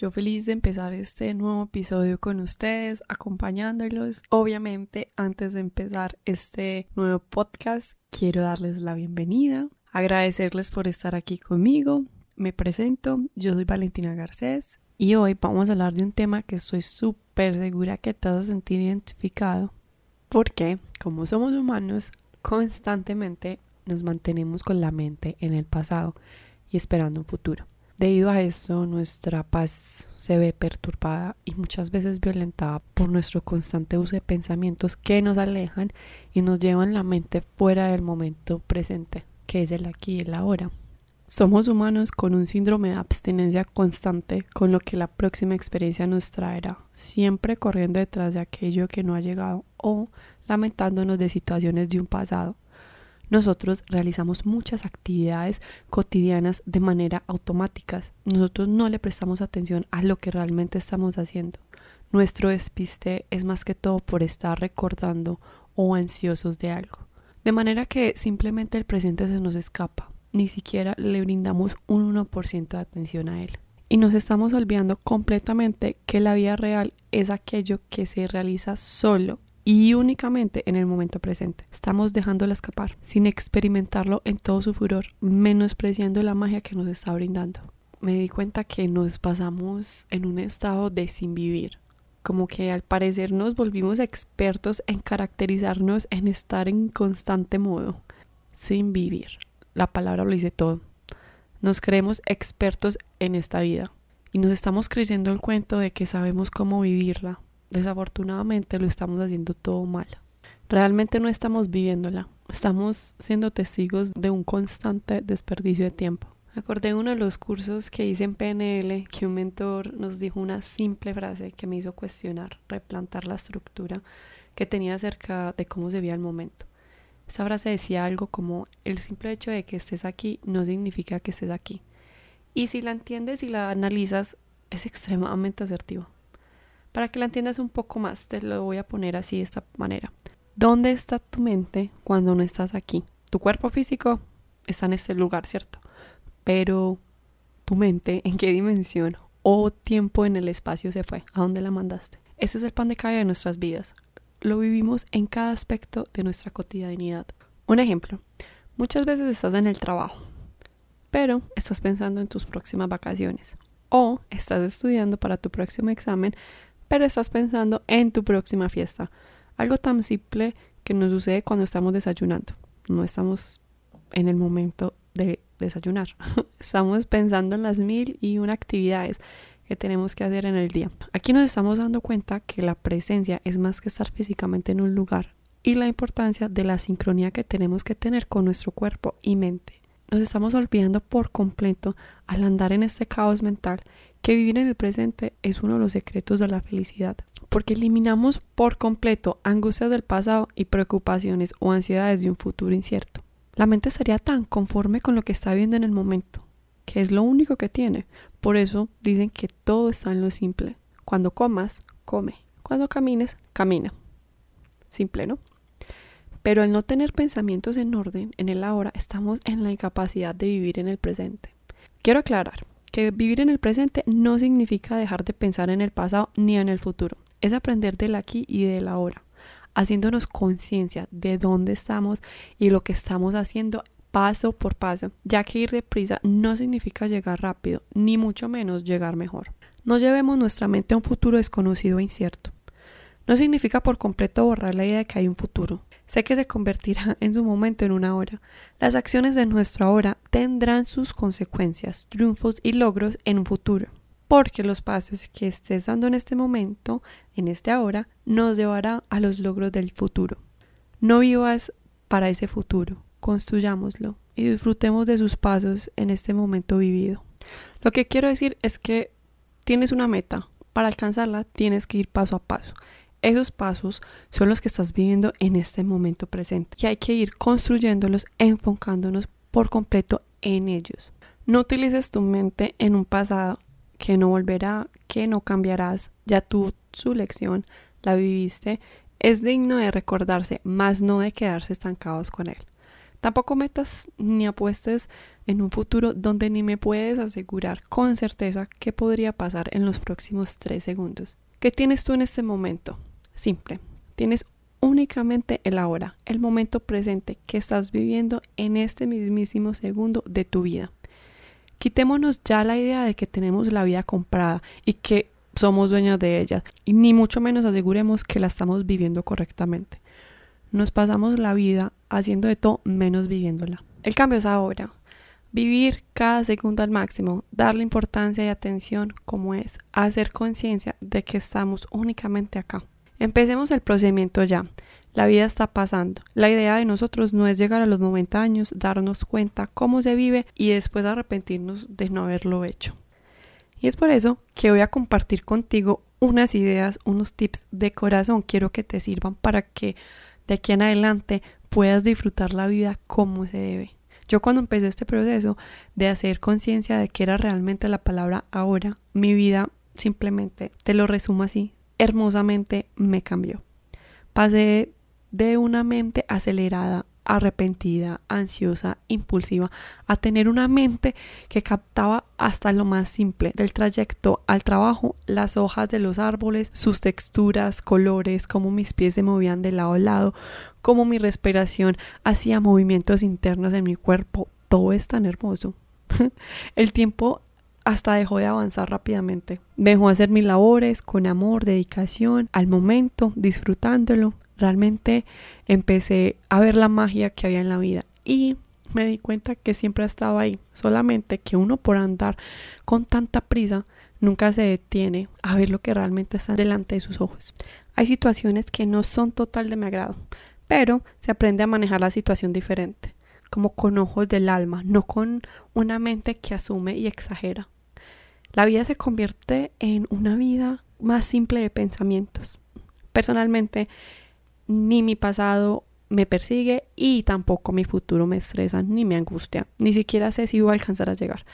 Yo feliz de empezar este nuevo episodio con ustedes, acompañándolos. Obviamente, antes de empezar este nuevo podcast, quiero darles la bienvenida, agradecerles por estar aquí conmigo. Me presento, yo soy Valentina Garcés y hoy vamos a hablar de un tema que estoy súper segura que te vas a sentir identificado porque, como somos humanos, constantemente nos mantenemos con la mente en el pasado y esperando un futuro. Debido a esto, nuestra paz se ve perturbada y muchas veces violentada por nuestro constante uso de pensamientos que nos alejan y nos llevan la mente fuera del momento presente, que es el aquí y el ahora. Somos humanos con un síndrome de abstinencia constante con lo que la próxima experiencia nos traerá, siempre corriendo detrás de aquello que no ha llegado o lamentándonos de situaciones de un pasado nosotros realizamos muchas actividades cotidianas de manera automáticas. Nosotros no le prestamos atención a lo que realmente estamos haciendo. Nuestro despiste es más que todo por estar recordando o ansiosos de algo. De manera que simplemente el presente se nos escapa. Ni siquiera le brindamos un 1% de atención a él. Y nos estamos olvidando completamente que la vida real es aquello que se realiza solo y únicamente en el momento presente. Estamos dejándola escapar, sin experimentarlo en todo su furor, menospreciando la magia que nos está brindando. Me di cuenta que nos pasamos en un estado de sin vivir, como que al parecer nos volvimos expertos en caracterizarnos en estar en constante modo, sin vivir. La palabra lo dice todo. Nos creemos expertos en esta vida y nos estamos creyendo el cuento de que sabemos cómo vivirla, Desafortunadamente lo estamos haciendo todo mal. Realmente no estamos viviéndola. Estamos siendo testigos de un constante desperdicio de tiempo. Acordé uno de los cursos que hice en PNL que un mentor nos dijo una simple frase que me hizo cuestionar, replantar la estructura que tenía acerca de cómo se veía el momento. Esa frase decía algo como el simple hecho de que estés aquí no significa que estés aquí. Y si la entiendes y la analizas, es extremadamente asertivo. Para que la entiendas un poco más, te lo voy a poner así de esta manera. ¿Dónde está tu mente cuando no estás aquí? Tu cuerpo físico está en este lugar, ¿cierto? Pero tu mente, ¿en qué dimensión o tiempo en el espacio se fue? ¿A dónde la mandaste? Ese es el pan de cada de nuestras vidas. Lo vivimos en cada aspecto de nuestra cotidianidad. Un ejemplo, muchas veces estás en el trabajo, pero estás pensando en tus próximas vacaciones o estás estudiando para tu próximo examen, pero estás pensando en tu próxima fiesta. Algo tan simple que nos sucede cuando estamos desayunando. No estamos en el momento de desayunar. estamos pensando en las mil y una actividades que tenemos que hacer en el día. Aquí nos estamos dando cuenta que la presencia es más que estar físicamente en un lugar y la importancia de la sincronía que tenemos que tener con nuestro cuerpo y mente. Nos estamos olvidando por completo al andar en este caos mental que vivir en el presente es uno de los secretos de la felicidad, porque eliminamos por completo angustias del pasado y preocupaciones o ansiedades de un futuro incierto. La mente estaría tan conforme con lo que está viendo en el momento, que es lo único que tiene. Por eso dicen que todo está en lo simple. Cuando comas, come. Cuando camines, camina. Simple, ¿no? Pero al no tener pensamientos en orden en el ahora, estamos en la incapacidad de vivir en el presente. Quiero aclarar, que vivir en el presente no significa dejar de pensar en el pasado ni en el futuro, es aprender del aquí y del ahora, haciéndonos conciencia de dónde estamos y lo que estamos haciendo paso por paso, ya que ir deprisa no significa llegar rápido, ni mucho menos llegar mejor. No llevemos nuestra mente a un futuro desconocido e incierto. No significa por completo borrar la idea de que hay un futuro, Sé que se convertirá en su momento en una hora. Las acciones de nuestra ahora tendrán sus consecuencias, triunfos y logros en un futuro. Porque los pasos que estés dando en este momento, en este ahora, nos llevará a los logros del futuro. No vivas para ese futuro, construyámoslo y disfrutemos de sus pasos en este momento vivido. Lo que quiero decir es que tienes una meta, para alcanzarla tienes que ir paso a paso. Esos pasos son los que estás viviendo en este momento presente y hay que ir construyéndolos enfocándonos por completo en ellos. No utilices tu mente en un pasado que no volverá, que no cambiarás, ya tú su lección la viviste, es digno de recordarse, más no de quedarse estancados con él. Tampoco metas ni apuestes en un futuro donde ni me puedes asegurar con certeza qué podría pasar en los próximos tres segundos. ¿Qué tienes tú en este momento? Simple. Tienes únicamente el ahora, el momento presente que estás viviendo en este mismísimo segundo de tu vida. Quitémonos ya la idea de que tenemos la vida comprada y que somos dueños de ella, y ni mucho menos aseguremos que la estamos viviendo correctamente. Nos pasamos la vida haciendo de todo menos viviéndola. El cambio es ahora. Vivir cada segundo al máximo, darle importancia y atención como es, hacer conciencia de que estamos únicamente acá. Empecemos el procedimiento ya. La vida está pasando. La idea de nosotros no es llegar a los 90 años, darnos cuenta cómo se vive y después arrepentirnos de no haberlo hecho. Y es por eso que voy a compartir contigo unas ideas, unos tips de corazón. Quiero que te sirvan para que de aquí en adelante puedas disfrutar la vida como se debe. Yo cuando empecé este proceso de hacer conciencia de que era realmente la palabra ahora, mi vida simplemente, te lo resumo así, hermosamente me cambió. Pasé de una mente acelerada, arrepentida, ansiosa, impulsiva, a tener una mente que captaba hasta lo más simple del trayecto al trabajo, las hojas de los árboles, sus texturas, colores, cómo mis pies se movían de lado a lado, cómo mi respiración hacía movimientos internos en mi cuerpo. Todo es tan hermoso. El tiempo hasta dejó de avanzar rápidamente. Dejó hacer mis labores con amor, dedicación, al momento, disfrutándolo. Realmente empecé a ver la magia que había en la vida y me di cuenta que siempre ha estado ahí, solamente que uno por andar con tanta prisa nunca se detiene a ver lo que realmente está delante de sus ojos. Hay situaciones que no son total de mi agrado, pero se aprende a manejar la situación diferente, como con ojos del alma, no con una mente que asume y exagera. La vida se convierte en una vida más simple de pensamientos. Personalmente, ni mi pasado me persigue y tampoco mi futuro me estresa ni me angustia. Ni siquiera sé si voy a alcanzar a llegar.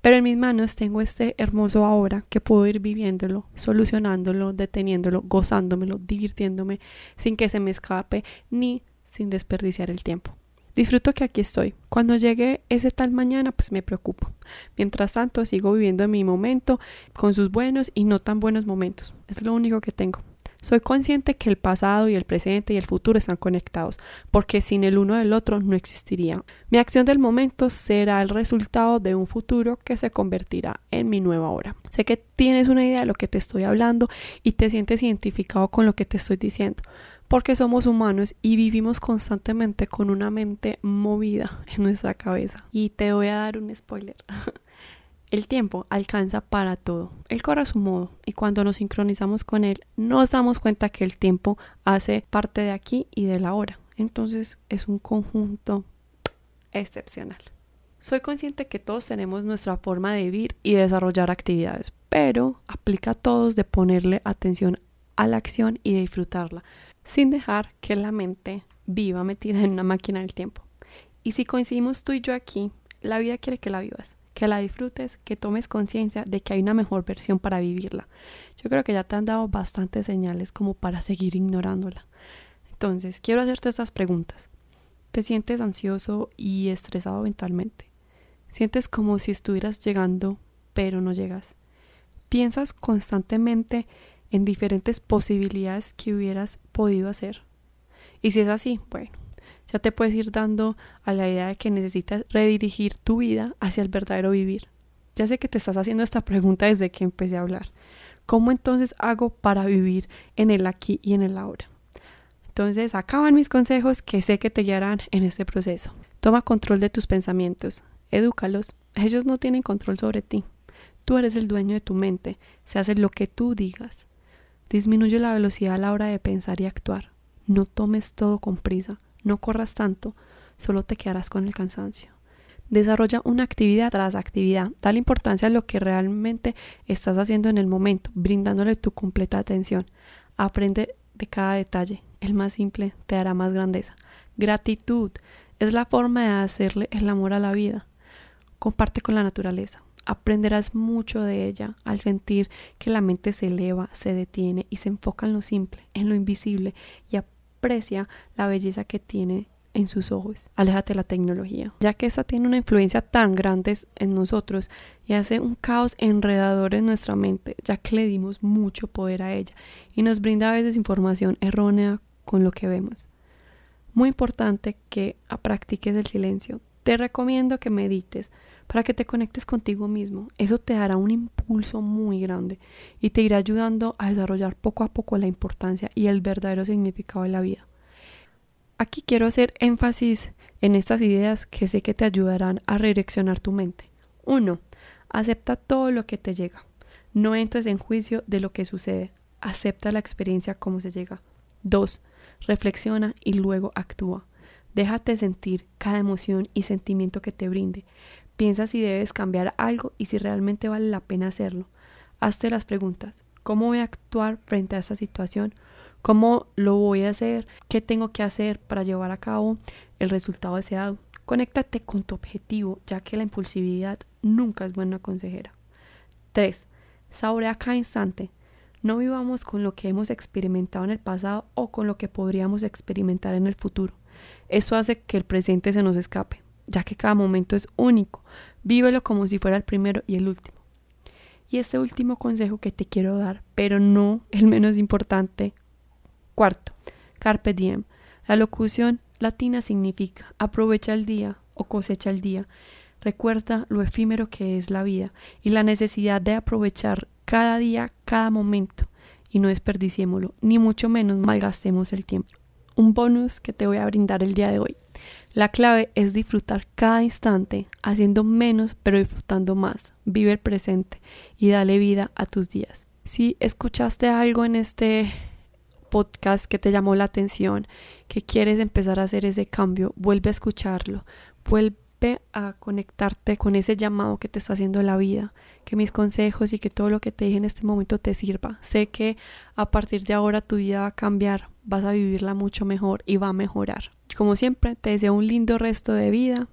Pero en mis manos tengo este hermoso ahora que puedo ir viviéndolo, solucionándolo, deteniéndolo, gozándomelo, divirtiéndome sin que se me escape ni sin desperdiciar el tiempo. Disfruto que aquí estoy. Cuando llegue ese tal mañana, pues me preocupo. Mientras tanto, sigo viviendo mi momento con sus buenos y no tan buenos momentos. Es lo único que tengo. Soy consciente que el pasado y el presente y el futuro están conectados, porque sin el uno del otro no existiría. Mi acción del momento será el resultado de un futuro que se convertirá en mi nueva hora. Sé que tienes una idea de lo que te estoy hablando y te sientes identificado con lo que te estoy diciendo porque somos humanos y vivimos constantemente con una mente movida en nuestra cabeza. Y te voy a dar un spoiler. El tiempo alcanza para todo. Él corre a su modo y cuando nos sincronizamos con él nos damos cuenta que el tiempo hace parte de aquí y de la hora. Entonces es un conjunto excepcional. Soy consciente que todos tenemos nuestra forma de vivir y desarrollar actividades, pero aplica a todos de ponerle atención a la acción y de disfrutarla sin dejar que la mente viva metida en una máquina del tiempo. Y si coincidimos tú y yo aquí, la vida quiere que la vivas, que la disfrutes, que tomes conciencia de que hay una mejor versión para vivirla. Yo creo que ya te han dado bastantes señales como para seguir ignorándola. Entonces, quiero hacerte estas preguntas. ¿Te sientes ansioso y estresado mentalmente? ¿Sientes como si estuvieras llegando, pero no llegas? ¿Piensas constantemente en diferentes posibilidades que hubieras podido hacer. Y si es así, bueno, ya te puedes ir dando a la idea de que necesitas redirigir tu vida hacia el verdadero vivir. Ya sé que te estás haciendo esta pregunta desde que empecé a hablar. ¿Cómo entonces hago para vivir en el aquí y en el ahora? Entonces, acaban mis consejos que sé que te guiarán en este proceso. Toma control de tus pensamientos, edúcalos. Ellos no tienen control sobre ti. Tú eres el dueño de tu mente, se hace lo que tú digas. Disminuye la velocidad a la hora de pensar y actuar. No tomes todo con prisa, no corras tanto, solo te quedarás con el cansancio. Desarrolla una actividad tras actividad. Dale importancia a lo que realmente estás haciendo en el momento, brindándole tu completa atención. Aprende de cada detalle. El más simple te hará más grandeza. Gratitud es la forma de hacerle el amor a la vida. Comparte con la naturaleza aprenderás mucho de ella al sentir que la mente se eleva, se detiene y se enfoca en lo simple, en lo invisible y aprecia la belleza que tiene en sus ojos. Aléjate de la tecnología, ya que esta tiene una influencia tan grande en nosotros y hace un caos enredador en nuestra mente, ya que le dimos mucho poder a ella y nos brinda a veces información errónea con lo que vemos. Muy importante que practiques el silencio. Te recomiendo que medites para que te conectes contigo mismo. Eso te dará un impulso muy grande y te irá ayudando a desarrollar poco a poco la importancia y el verdadero significado de la vida. Aquí quiero hacer énfasis en estas ideas que sé que te ayudarán a redireccionar tu mente. 1. Acepta todo lo que te llega. No entres en juicio de lo que sucede. Acepta la experiencia como se llega. 2. Reflexiona y luego actúa. Déjate sentir cada emoción y sentimiento que te brinde. Piensa si debes cambiar algo y si realmente vale la pena hacerlo. Hazte las preguntas. ¿Cómo voy a actuar frente a esta situación? ¿Cómo lo voy a hacer? ¿Qué tengo que hacer para llevar a cabo el resultado deseado? Conéctate con tu objetivo, ya que la impulsividad nunca es buena consejera. 3. Saborea cada instante. No vivamos con lo que hemos experimentado en el pasado o con lo que podríamos experimentar en el futuro. Eso hace que el presente se nos escape ya que cada momento es único. Vívelo como si fuera el primero y el último. Y este último consejo que te quiero dar, pero no el menos importante. Cuarto, carpe diem. La locución latina significa aprovecha el día o cosecha el día. Recuerda lo efímero que es la vida y la necesidad de aprovechar cada día, cada momento y no desperdiciémoslo, ni mucho menos malgastemos el tiempo. Un bonus que te voy a brindar el día de hoy. La clave es disfrutar cada instante, haciendo menos pero disfrutando más. Vive el presente y dale vida a tus días. Si escuchaste algo en este podcast que te llamó la atención, que quieres empezar a hacer ese cambio, vuelve a escucharlo, a conectarte con ese llamado que te está haciendo la vida, que mis consejos y que todo lo que te dije en este momento te sirva. Sé que a partir de ahora tu vida va a cambiar, vas a vivirla mucho mejor y va a mejorar. Como siempre, te deseo un lindo resto de vida.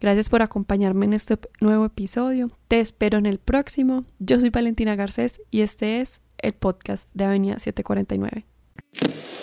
Gracias por acompañarme en este nuevo episodio. Te espero en el próximo. Yo soy Valentina Garcés y este es el podcast de Avenida 749.